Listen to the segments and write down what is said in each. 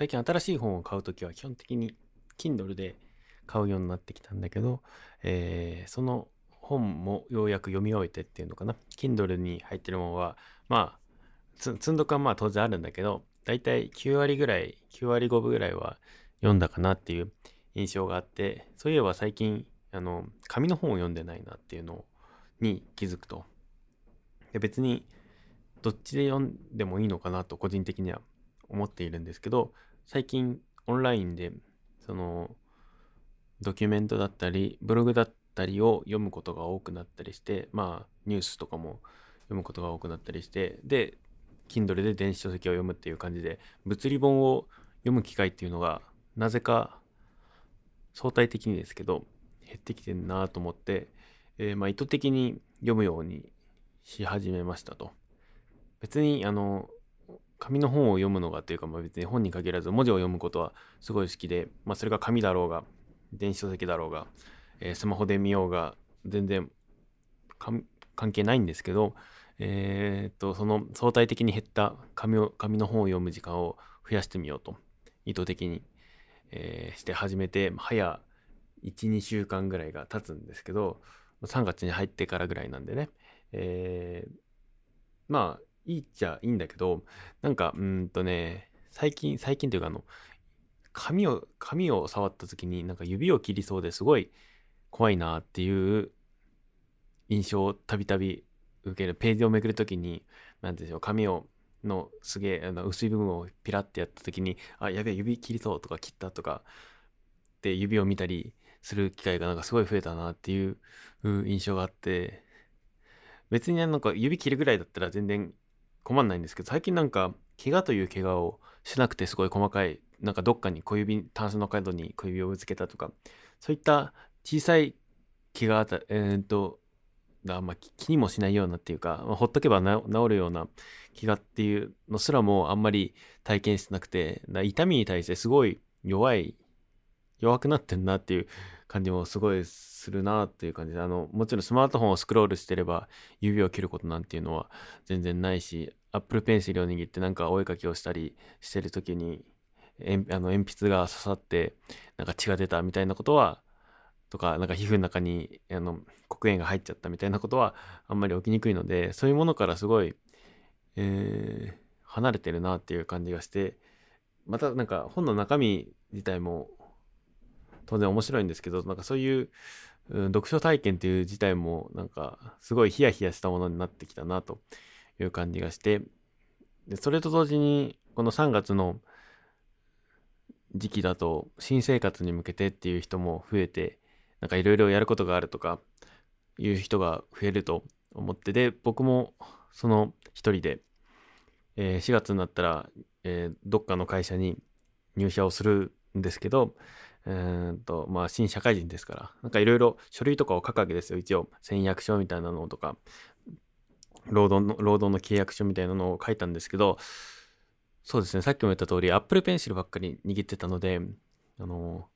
最近新しい本を買うときは基本的に Kindle で買うようになってきたんだけど、えー、その本もようやく読み終えてっていうのかな。Kindle に入ってるものは、まあ、積んどくはまあ当然あるんだけど、だいたい9割ぐらい、9割5分ぐらいは読んだかなっていう印象があって、そういえば最近、あの、紙の本を読んでないなっていうのに気づくと。で別に、どっちで読んでもいいのかなと個人的には思っているんですけど、最近オンラインで、その、ドキュメントだったり、ブログだったりを読むことが多くなったりして、まあ、ニュースとかも読むことが多くなったりして、で、Kindle で電子書籍を読むっていう感じで、物理本を読む機会っていうのが、なぜか相対的にですけど、減ってきてるなと思って、えー、ま意図的に読むようにし始めましたと。別に、あの、紙の本を読むのがというか、まあ、別に本に限らず文字を読むことはすごい好きで、まあ、それが紙だろうが、電子書籍だろうが、えー、スマホで見ようが、全然関係ないんですけど、えー、っと、その相対的に減った紙を紙の本を読む時間を増やしてみようと、意図的に、えー、して始めて、早1、2週間ぐらいが経つんですけど、3月に入ってからぐらいなんでね、えー、まあ、いいっちゃいいんだけど、なんか、うんとね、最近、最近というかあの、紙を、紙を触った時になんか指を切りそうですごい怖いなっていう印象をたびたび受ける。ページをめくるときに、なんでしょう、紙を、のすげえ、あの、薄い部分をピラってやったときに、あ、やべえ、指切りそうとか切ったとか、って指を見たりする機会がなんかすごい増えたなっていう印象があって、別になんか指切るぐらいだったら全然困んないんですけど、最近なんか、怪我という怪我をしなくてすごい細かい、なんかどっかに小指、タンスの角に小指をぶつけたとか、そういった小さい怪我あた、えー、っと、が、まあ、気にもしないようなっていうか、まあ、ほっとけば治るような気がっていうのすらもあんまり体験してなくて、痛みに対してすごい弱い、弱くなってんなっていう感じもすごいするなっていう感じで、あの、もちろんスマートフォンをスクロールしてれば指を切ることなんていうのは全然ないし、Apple Pencil を握ってなんかお絵かきをしたりしてる時にえ、あの鉛筆が刺さってなんか血が出たみたいなことはとか、なんか皮膚の中にあの黒鉛が入っちゃったみたいなことはあんまり起きにくいので、そういうものからすごい、えー、離れてるなっていう感じがして、またなんか本の中身自体も当然面白いんですけど、なんかそういう、うん、読書体験っていう自体もなんかすごいヒヤヒヤしたものになってきたなという感じがして、でそれと同時にこの3月の時期だと新生活に向けてっていう人も増えてなんかいろいろやることがあるとかいう人が増えると思ってで僕もその一人で、えー、4月になったら、えー、どっかの会社に入社をするんですけど、えー、とまあ新社会人ですからなんかいろいろ書類とかを書くわけですよ。一応戦約書みたいなのとか労働の労働の契約書みたいなのを書いたんですけどそうですね。さっきも言った通り Apple Pencil ばっかり握ってたのであの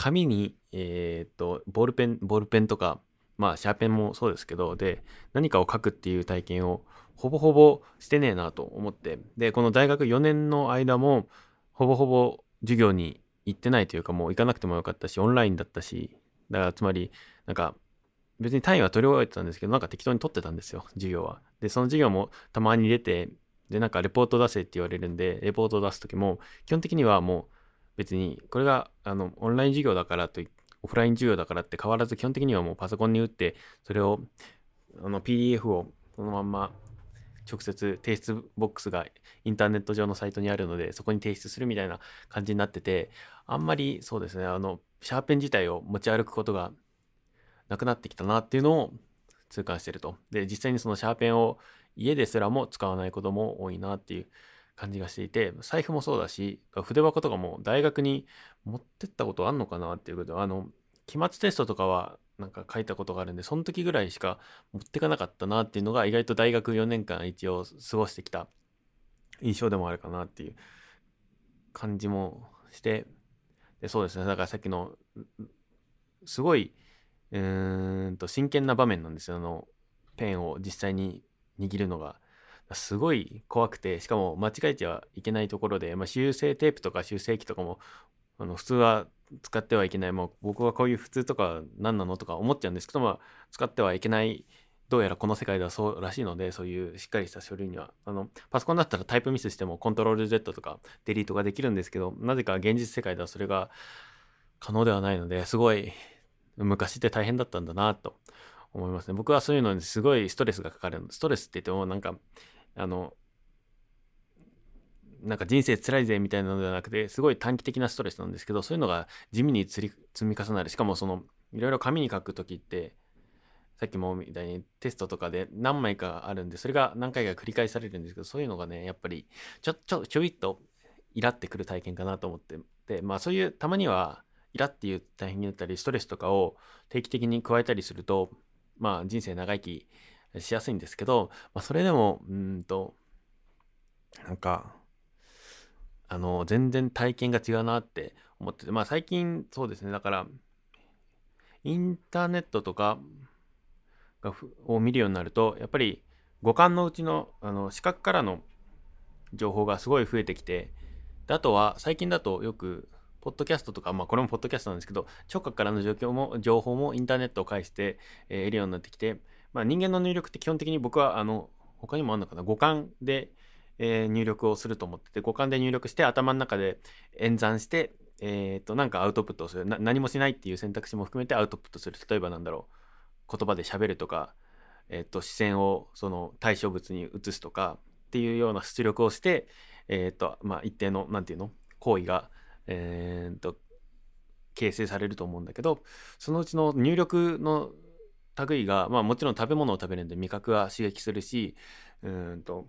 紙に、えっ、と、ボールペン、ボールペンとか、まあ、シャーペンもそうですけど、で、何かを書くっていう体験をほぼほぼしてねえなと思って、で、この大学4年の間も、ほぼほぼ授業に行ってないというか、もう行かなくてもよかったし、オンラインだったし、だからつまり、なんか、別に単位は取り終えてたんですけど、なんか適当に取ってたんですよ、授業は。で、その授業もたまに出て、で、なんかレポート出せって言われるんで、レポートを出すときも、基本的にはもう、別に、これが、あの、オンライン授業だからと、オフライン授業だからって変わらず、基本的にはもうパソコンに打って、それを、あの、PDF をそのまんま、直接提出ボックスがインターネット上のサイトにあるので、そこに提出するみたいな感じになってて、あんまりそうですね、あの、シャーペン自体を持ち歩くことがなくなってきたなっていうのを痛感してると。で、実際にそのシャーペンを家ですらも使わないことも多いなっていう感じがしていて、財布もそうだし、筆箱とかも大学に持ってったことあんのかなっていうことで、あの、期末テストとかはなんか書いたことがあるんで、その時ぐらいしか持ってかなかったなっていうのが意外と大学4年間一応過ごしてきた印象でもあるかなっていう感じもして、でそうですね、だからさっきの、すごい、うーんと真剣な場面なんですよ、あの、ペンを実際に握るのが。すごい怖くてしかも間違えちゃいけないところで、まあ、修正テープとか修正機とかもあの普通は使ってはいけない。もう僕はこういう普通とか何なのとか思っちゃうんですけど、まあ、使ってはいけない。どうやらこの世界ではそうらしいのでそういうしっかりした書類には。あのパソコンだったらタイプミスしてもコントロール Z とかデリートができるんですけどなぜか現実世界ではそれが可能ではないのですごい昔って大変だったんだなと思いますね。僕はそういうのにすごいストレスがかかる。ストレスって言ってもなんかあのなんか人生辛いぜみたいなのではなくてすごい短期的なストレスなんですけどそういうのが地味に積み重なる。しかもそのいろいろ紙に書く時ってさっきもみたいにテストとかで何枚かあるんでそれが何回か繰り返されるんですけどそういうのがねやっぱりちょちょちょいっとイラってくる体験かなと思って。でまあそういうたまにはイラっていう大変になったりストレスとかを定期的に加えたりするとまあ人生長生きしやすいんですけど、まあ、それでもうんとなんかあの全然体験が違うなって思っててまあ最近そうですね。だからインターネットとかがを見るようになるとやっぱり五感のうちのあの視覚からの情報がすごい増えてきてであとは最近だとよくポッドキャストとか、まあこれもポッドキャストなんですけど、聴覚からの状況も、情報もインターネットを介して、え、得るようになってきて、まあ人間の入力って基本的に僕は、あの、他にもあるのかな、五感で、えー、入力をすると思ってて、五感で入力して頭の中で演算して、えっ、と、なんかアウトプットをする。何もしないっていう選択肢も含めてアウトプットする。例えばなんだろう、言葉で喋るとか、えっ、と、視線をその対象物に移すとかっていうような出力をして、えっ、と、まあ一定の、なんていうの、行為が、えー、と形成されると思うんだけどそのうちの入力の類が、まあ、もちろん食べ物を食べるんで味覚は刺激するしうんと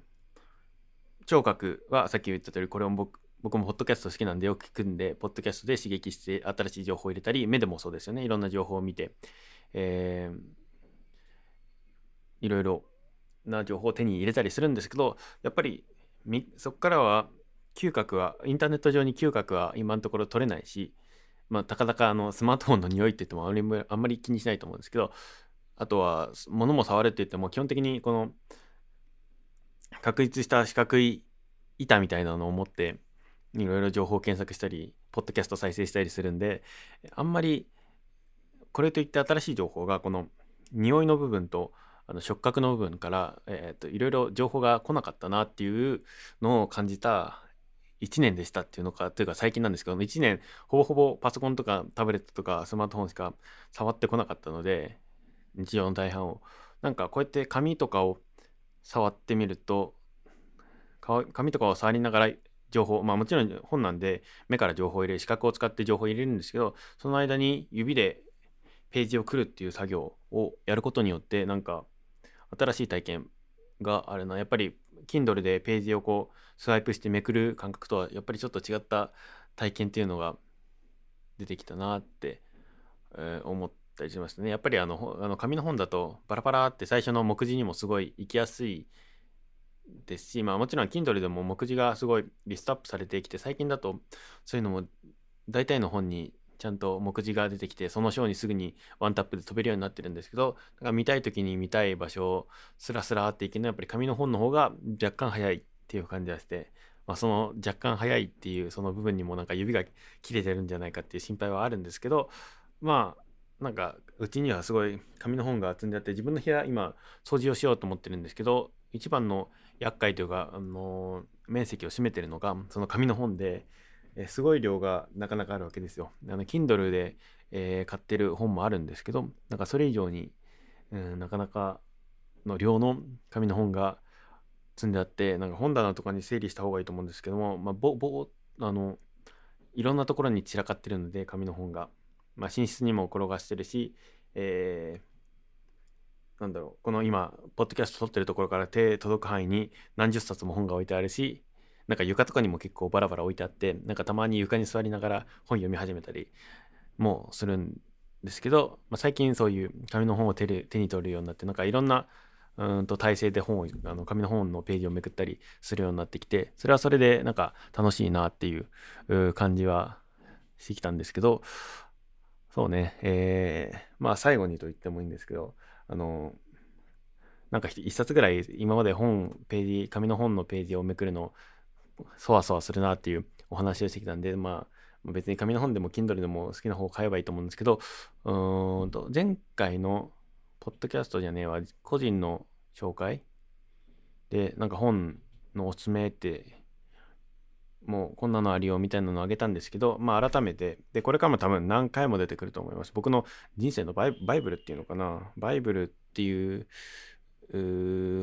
聴覚はさっき言った通りこれも僕僕もポッドキャスト好きなんでよく聞くんでポッドキャストで刺激して新しい情報を入れたり目でもそうですよね。いろんな情報を見て、えー、いろいろな情報を手に入れたりするんですけどやっぱりそこからは嗅覚はインターネット上に嗅覚は今のところ取れないしまあたかだかあのスマートフォンの匂いって言ってもあんまりあんまり気にしないと思うんですけどあとは物も触るって言っても基本的にこの確立した四角い板みたいなのを持っていろいろ情報検索したりポッドキャスト再生したりするんであんまりこれといって新しい情報がこの匂いの部分とあの触覚の部分から、いろいろ情報が来なかったなっていうのを感じた1年でしたっていうのか、というか最近なんですけど、1年ほぼほぼパソコンとかタブレットとかスマートフォンしか触ってこなかったので、日常の大半を。なんかこうやって紙とかを触ってみると、紙とかを触りながら情報、まあもちろん本なんで目から情報を入れる、視覚を使って情報を入れるんですけど、その間に指でページをくるっていう作業をやることによって、なんか新しい体験があるな。やっぱり Kindle でページをこうスワイプしてめくる感覚とはやっぱりちょっと違った体験っていうのが出てきたなって、えー、思ってたりしましたね。やっぱりあのあの紙の本だとバラバラって最初の目次にもすごい行きやすいですし、まあもちろん Kindle でも目次がすごいリストアップされてきて最近だとそういうのも大体の本にちゃんと目次が出てきてその章にすぐにワンタップで飛べるようになってるんですけどだから見たい時に見たい場所をスラスラっていけるのはやっぱり紙の本の方が若干早いっていう感じがして、まあ、その若干早いっていうその部分にもなんか指が切れてるんじゃないかっていう心配はあるんですけどまあなんかうちにはすごい紙の本が積んであって自分の部屋今掃除をしようと思ってるんですけど一番の厄介というか、あの面積を占めてるのがその紙の本で。えすごい量がなかなかあるわけですよ。あの Kindle で、えー、買ってる本もあるんですけど、なんかそれ以上に、うん、なかなかの量の紙の本が積んであって、なんか本棚とかに整理した方がいいと思うんですけども、まあ、ぼ、ぼ、あの、いろんなところに散らかってるので、紙の本が。まあ、寝室にも転がしてるし、えー、なんだろう、この今、ポッドキャスト撮ってるところから手届く範囲に何十冊も本が置いてあるし、なんか床とかにも結構バラバラ置いてあってなんかたまに床に座りながら本読み始めたりもするんですけど、まあ、最近そういう紙の本を手手に取るようになってなんかいろんなうんと体勢で本をあの紙の本のページをめくったりするようになってきてそれはそれでなんか楽しいなっていう感じはしてきたんですけどそうね。えー、まあ最後にと言ってもいいんですけどあのなんか一冊ぐらい今まで本、ページ、紙の本のページをめくるの、そわそわするなっていうお話をしてきたんで、まあ、別に紙の本でも Kindle でも好きな方を買えばいいと思うんですけど、うーんと、前回のポッドキャストじゃねえわ、個人の紹介で、なんか本のおすすめって、もうこんなのありようみたいなのをあげたんですけど、まあ改めて、で、これからも多分何回も出てくると思います。僕の人生のバイブルっていうのかな。バイブルっていう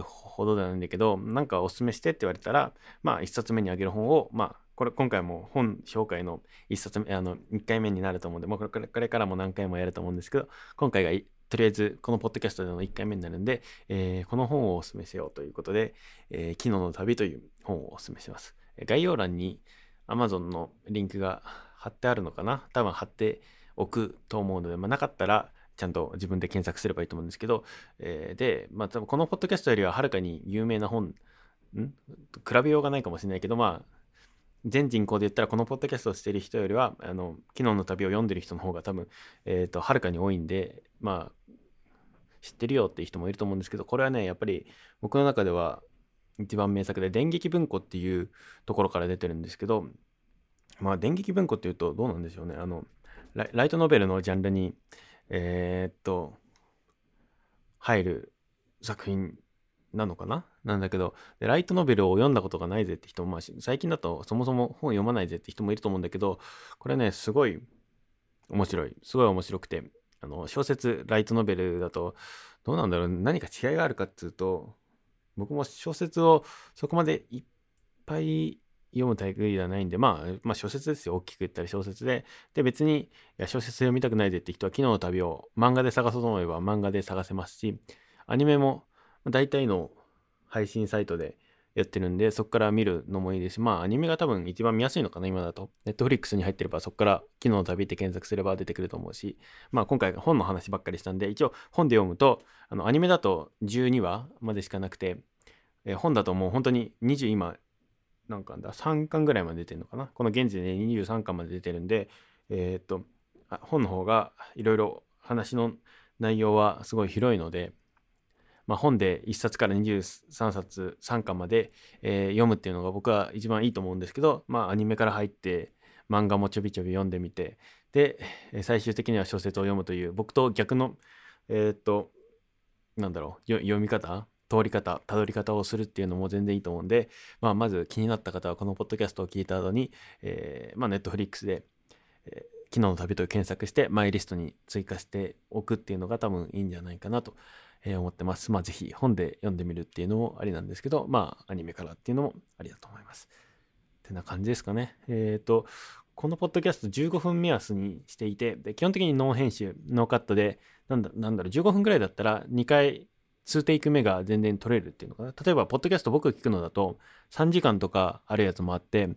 ほどないんだけど、なんかおすすめしてって言われたら、まあ一冊目にあげる本を、まあこれ今回も本紹介の一冊目、あの、一回目になると思うんで、まあこれこれからも何回もやると思うんですけど、今回がとりあえずこのポッドキャストでの1回目になるんで、えー、この本をお勧めしようということで、えー、昨日の旅という本をお勧めします。概要欄に Amazon のリンクが貼ってあるのかな？多分貼っておくと思うので、まあ、なかったらちゃんと自分で検索すればいいと思うんですけど、えー、で、まあ、多分このポッドキャストよりははるかに有名な本、ん？比べようがないかもしれないけど、まあ、全人口で言ったらこのポッドキャストをしてる人よりは、あの、昨日の旅を読んでる人の方が多分、えっ、ー、と、はるかに多いんで、まあ、知ってるよっていう人もいると思うんですけど、これはね、やっぱり僕の中では一番名作で、電撃文庫っていうところから出てるんですけど、まあ、電撃文庫っていうとどうなんでしょうね。あの、ライトノベルのジャンルに、えー、っと、入る作品なのかな？なんだけどで、ライトノベルを読んだことがないぜって人も、まあ、最近だとそもそも本読まないぜって人もいると思うんだけど、これね、すごい面白い。すごい面白くて、あの、小説、ライトノベルだと、どうなんだろう何か違いがあるかっていうと、僕も小説をそこまでいっぱい読むタイプではないんで、まあ、まあ小説ですよ。大きく言ったら小説で。で、別に、いや小説読みたくないぜって人は、昨日の旅を漫画で探そうと思えば漫画で探せますし、アニメも大体の配信サイトでやってるんで、そこから見るのもいいですし、まあアニメが多分一番見やすいのかな、今だと。ネットフリックスに入ってれば、そこから昨日の旅って検索すれば出てくると思うし、まあ今回本の話ばっかりしたんで、一応本で読むと、あのアニメだと12話までしかなくて、えー、本だともう本当に20今、なんかだ、3巻ぐらいまで出てるのかな。この現時点で23巻まで出てるんで、えー、っと、本の方がいろいろ話の内容はすごい広いので、まあ、本で1冊から23冊3巻まで、えー、読むっていうのが僕は一番いいと思うんですけど、まあ、アニメから入って漫画もちょびちょび読んでみてで最終的には小説を読むという僕と逆のえー、っとなんだろう読み方通り方、たどり方をするっていうのも全然いいと思うんで、まあ、まず気になった方はこのポッドキャストを聞いた後に、えー、まあ、ネットフリックスで、えー、昨日の旅と検索して、マイリストに追加しておくっていうのが多分いいんじゃないかなと思ってます。まあ、ぜひ本で読んでみるっていうのもありなんですけど、まあ、アニメからっていうのもありだと思います。ってな感じですかね。えっ、ー、と、このポッドキャスト15分目安にしていて、で基本的にノー編集、ノーカットで、なんだなんだろう、15分ぐらいだったら2回2テイク目が全然取れるっていうのかな。例えば、ポッドキャスト僕聞くのだと、3時間とかあるやつもあって、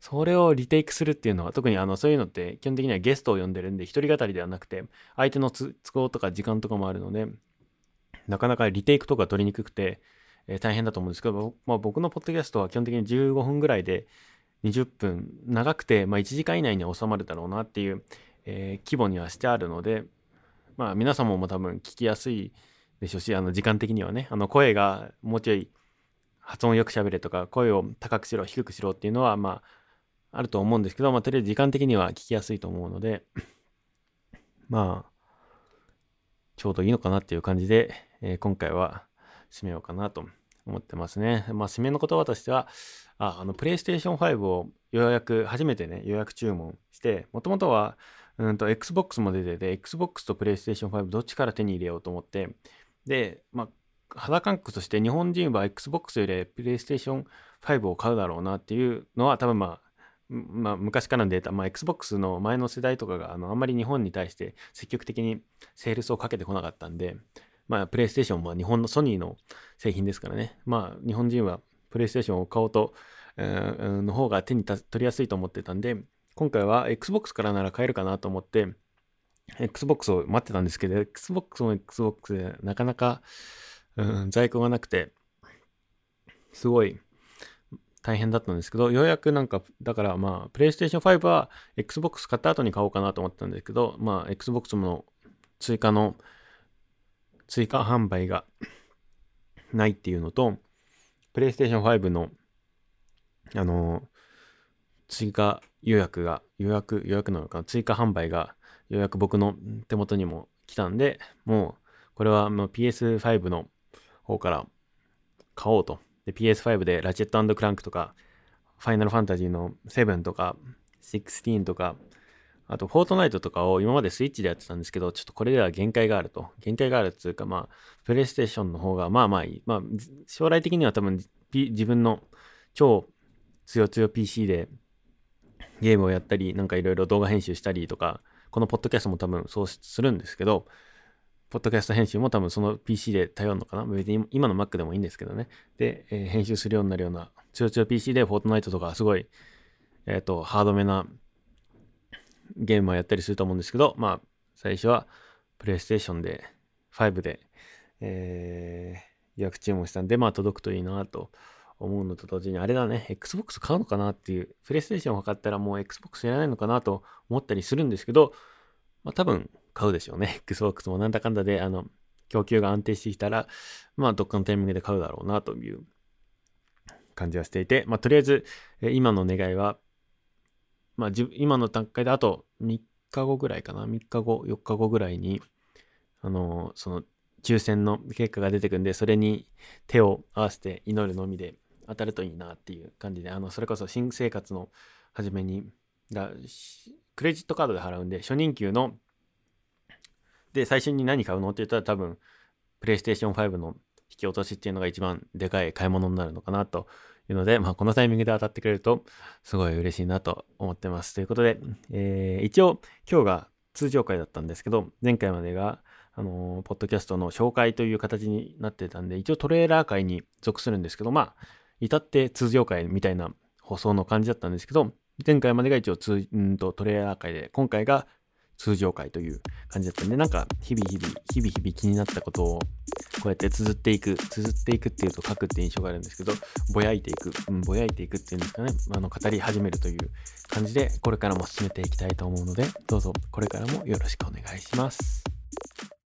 それをリテイクするっていうのは、特にあの、そういうのって基本的にはゲストを呼んでるんで、一人語りではなくて、相手の都合とか時間とかもあるので、なかなかリテイクとか取りにくくて、えー、大変だと思うんですけど、まあ、僕のポッドキャストは基本的に15分ぐらいで20分、長くて、まあ、1時間以内に収まるだろうなっていう、えー、規模にはしてあるので、まあ、皆様も多分聞きやすいでしょし、あの、時間的にはね、あの、声がもうちょい発音よく喋れとか、声を高くしろ、低くしろっていうのは、まあ、あると思うんですけど、まあ、とりあえず時間的には聞きやすいと思うので、まあ、ちょうどいいのかなっていう感じで、えー、今回は締めようかなと思ってますね。まあ、締めの言葉としては、あ、あの、プレイステーション5を予約、初めてね、予約注文して、もともとは、うんと、Xbox も出てて、Xbox と PlayStation 5どっちから手に入れようと思って、で、まあ、肌感覚として日本人は Xbox より PlayStation 5を買うだろうなっていうのは多分まあ、まあ、昔からのデータ、まあ、Xbox の前の世代とかがあのあんまり日本に対して積極的にセールスをかけてこなかったんで、まあ、プレイステーションは日本のソニーの製品ですからね。まあ、日本人はプレイステーションを買おうと、えー、の方が手に取りやすいと思ってたんで、今回は Xbox からなら買えるかなと思って、Xbox を待ってたんですけど、Xbox も Xbox でなかなか、うん、在庫がなくて、すごい大変だったんですけど、ようやくなんか、だからまあ、PlayStation 5は Xbox 買った後に買おうかなと思ったんですけど、まあ、Xbox の追加の、追加販売がないっていうのと、PlayStation 5の、あの追加予約が、予約、予約なのかな追加販売が、予約僕の手元にも来たんで、もう、これはもう PS5 の方から買おうと。で、PS5 でラチェットクランクとか、ファイナルファンタジーの7とか、16とか、あと、フォートナイトとかを今までスイッチでやってたんですけど、ちょっとこれでは限界があると。限界があるっていうか、まあ、プレイステーションの方がまあまあいい。まあ、将来的には多分、自分の超強強 PC でゲームをやったり、なんかいろいろ動画編集したりとか、このポッドキャストも多分そうするんですけど、ポッドキャスト編集も多分その PC で頼るのかな？別に今の Mac でもいいんですけどね。で、えー、編集するようになるような、強強 PC でフォートナイトとかすごい、えっ、ー、と、ハードめなゲームをやったりすると思うんですけど、まあ、最初はプレイステーションで、5で、えー、予約注文したんで、まあ届くといいなと思うのと同時に、あれだね、Xbox 買うのかなっていう、プレイステーションを買ったらもう Xbox やらないのかなと思ったりするんですけど、まあ多分買うでしょうね。Xbox もなんだかんだで、あの、供給が安定してきたら、まあどっかのタイミングで買うだろうなという感じはしていて、まあとりあえず、今の願いはまあ、今の段階であと3日後ぐらいかな、3日後、4日後ぐらいに、あの、その、抽選の結果が出てくんで、それに手を合わせて祈るのみで当たるといいなっていう感じで、あの、それこそ新生活の初めに、だクレジットカードで払うんで、初任給の、で、最初に何買うのって言ったら多分、プレイステーション5の引き落としっていうのが一番でかい買い物になるのかなというので、まあ、このタイミングで当たってくれると、すごい嬉しいなと思ってます。ということで、えー、一応、今日が通常回だったんですけど、前回までが、あのー、ポッドキャストの紹介という形になってたんで、一応トレーラー界に属するんですけど、まあ、至って通常回みたいな放送の感じだったんですけど、前回までが一応通、うんとトレーラー界で、今回が通常回という感じだったんで、なんか日々日々、日々日々気になったことをこうやって綴っていく、綴っていくっていうと書くって印象があるんですけど、ぼやいていく、うん、ぼやいていくっていうんですかね、あの、語り始めるという感じで、これからも進めていきたいと思うので、どうぞこれからもよろしくお願いします。